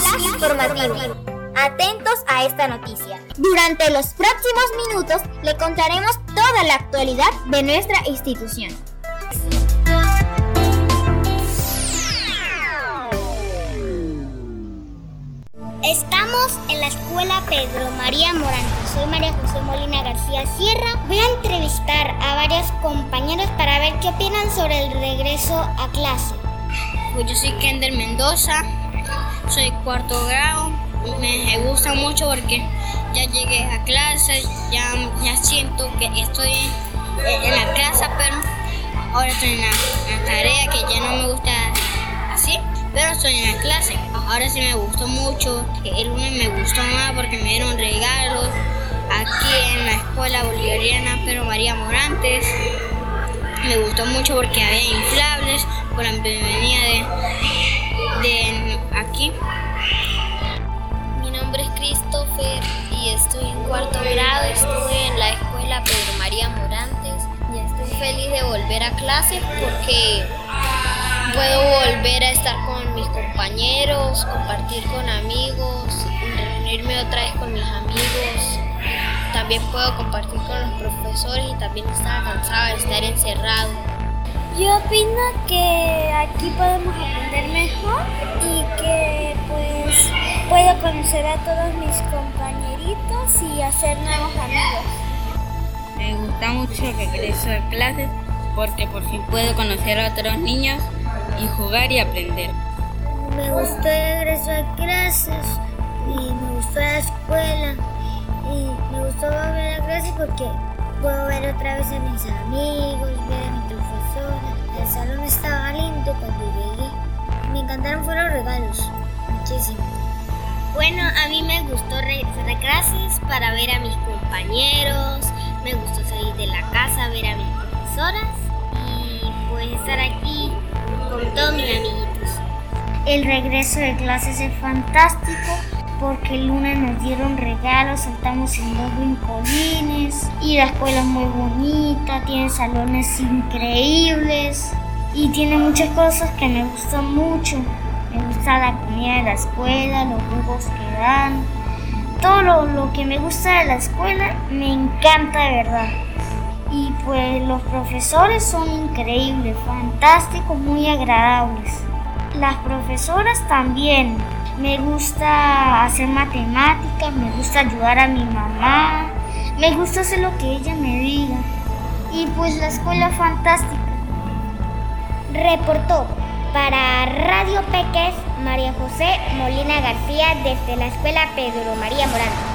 Flash informativo. Atentos a esta noticia. Durante los próximos minutos le contaremos toda la actualidad de nuestra institución. Estamos en la escuela Pedro María Morán. Soy María José Molina García Sierra. Voy a entrevistar a varios compañeros para ver qué opinan sobre el regreso a clase. Pues yo soy Kender Mendoza, soy cuarto grado. Me gusta mucho porque ya llegué a clase, ya, ya siento que estoy en la casa, pero ahora estoy en la, tarea que ya no me gusta así, pero estoy en la clase. Ahora sí me gustó mucho. El lunes me gustó más porque me dieron regalos aquí en la escuela bolivariana Pero María Morantes. Me gustó mucho porque había inflables por la bienvenida de, de aquí. Mi nombre es Christopher y estoy en cuarto grado. Estuve en la escuela Pedro María Morantes y estoy feliz de volver a clase porque puedo volver a estar con mis compañeros, compartir con amigos, reunirme otra vez con mis amigos. También puedo compartir con los profesores y también estaba cansada de estar encerrado. Yo opino que aquí podemos aprender mejor y que pues puedo conocer a todos mis compañeritos y hacer nuevos amigos. Me gusta mucho el regreso a clases porque por fin puedo conocer a otros niños y jugar y aprender. Me gustó regreso a clases y me gustó la escuela y me gustó volver a clases porque puedo ver otra vez a mis amigos, ver a mi profesora. El salón estaba lindo cuando llegué. Fueron los regalos, muchísimo. Bueno, a mí me gustó regresar a clases para ver a mis compañeros, me gustó salir de la casa, ver a mis profesoras y pues estar aquí con todos mis amiguitos. El regreso de clases es fantástico porque el lunes nos dieron regalos, saltamos en dos brincolines y la escuela es muy bonita, tiene salones increíbles y tiene muchas cosas que me gustan mucho. Me gusta la comida de la escuela, los juegos que dan, todo lo, lo que me gusta de la escuela me encanta de verdad. Y pues los profesores son increíbles, fantásticos, muy agradables. Las profesoras también. Me gusta hacer matemáticas, me gusta ayudar a mi mamá, me gusta hacer lo que ella me diga. Y pues la escuela es fantástica. Reportó para Radio Peques María José Molina García desde la escuela Pedro María Morán.